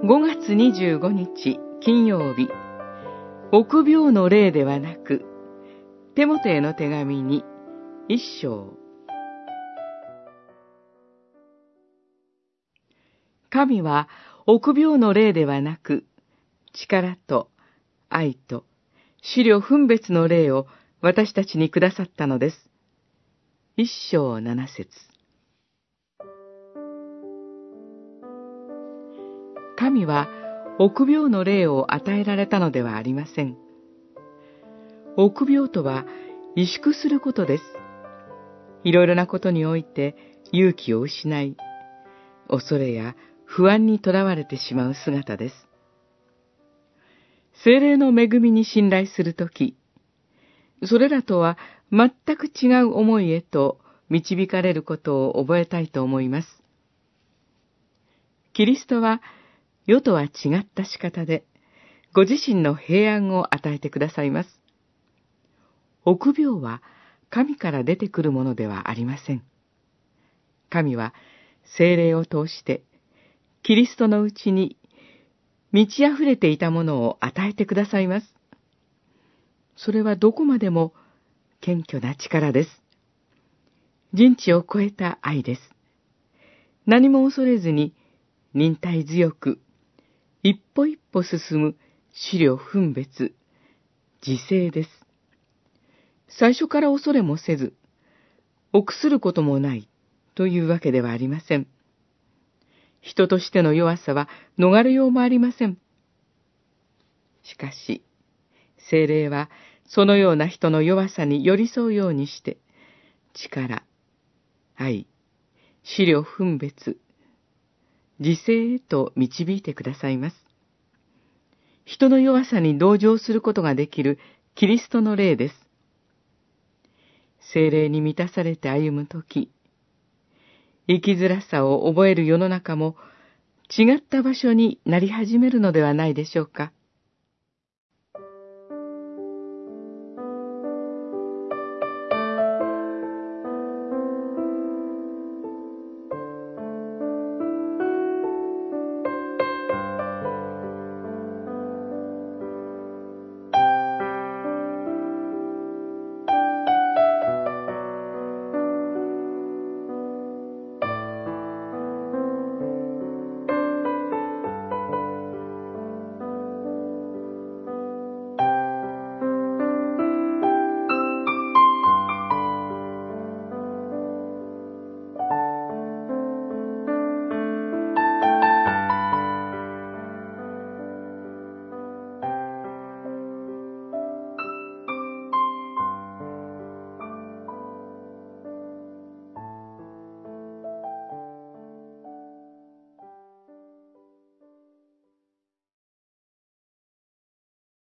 5月25日金曜日、臆病の霊ではなく、テモテへの手紙に一章。神は臆病の霊ではなく、力と愛と資料分別の霊を私たちにくださったのです。一章七節神は臆病の霊を与えられたのではありません。臆病とは萎縮することです。いろいろなことにおいて勇気を失い、恐れや不安にとらわれてしまう姿です。精霊の恵みに信頼するとき、それらとは全く違う思いへと導かれることを覚えたいと思います。キリストは世とは違った仕方で、ご自身の平安を与えてくださいます。臆病は神から出てくるものではありません。神は精霊を通して、キリストのうちに満ち溢れていたものを与えてくださいます。それはどこまでも謙虚な力です。人知を超えた愛です。何も恐れずに忍耐強く、一歩一歩進む資料分別、自制です。最初から恐れもせず、臆することもないというわけではありません。人としての弱さは逃れようもありません。しかし、精霊はそのような人の弱さに寄り添うようにして、力、愛、資料分別、自制へと導いてくださいます。人の弱さに同情することができるキリストの霊です。精霊に満たされて歩むとき、生きづらさを覚える世の中も違った場所になり始めるのではないでしょうか。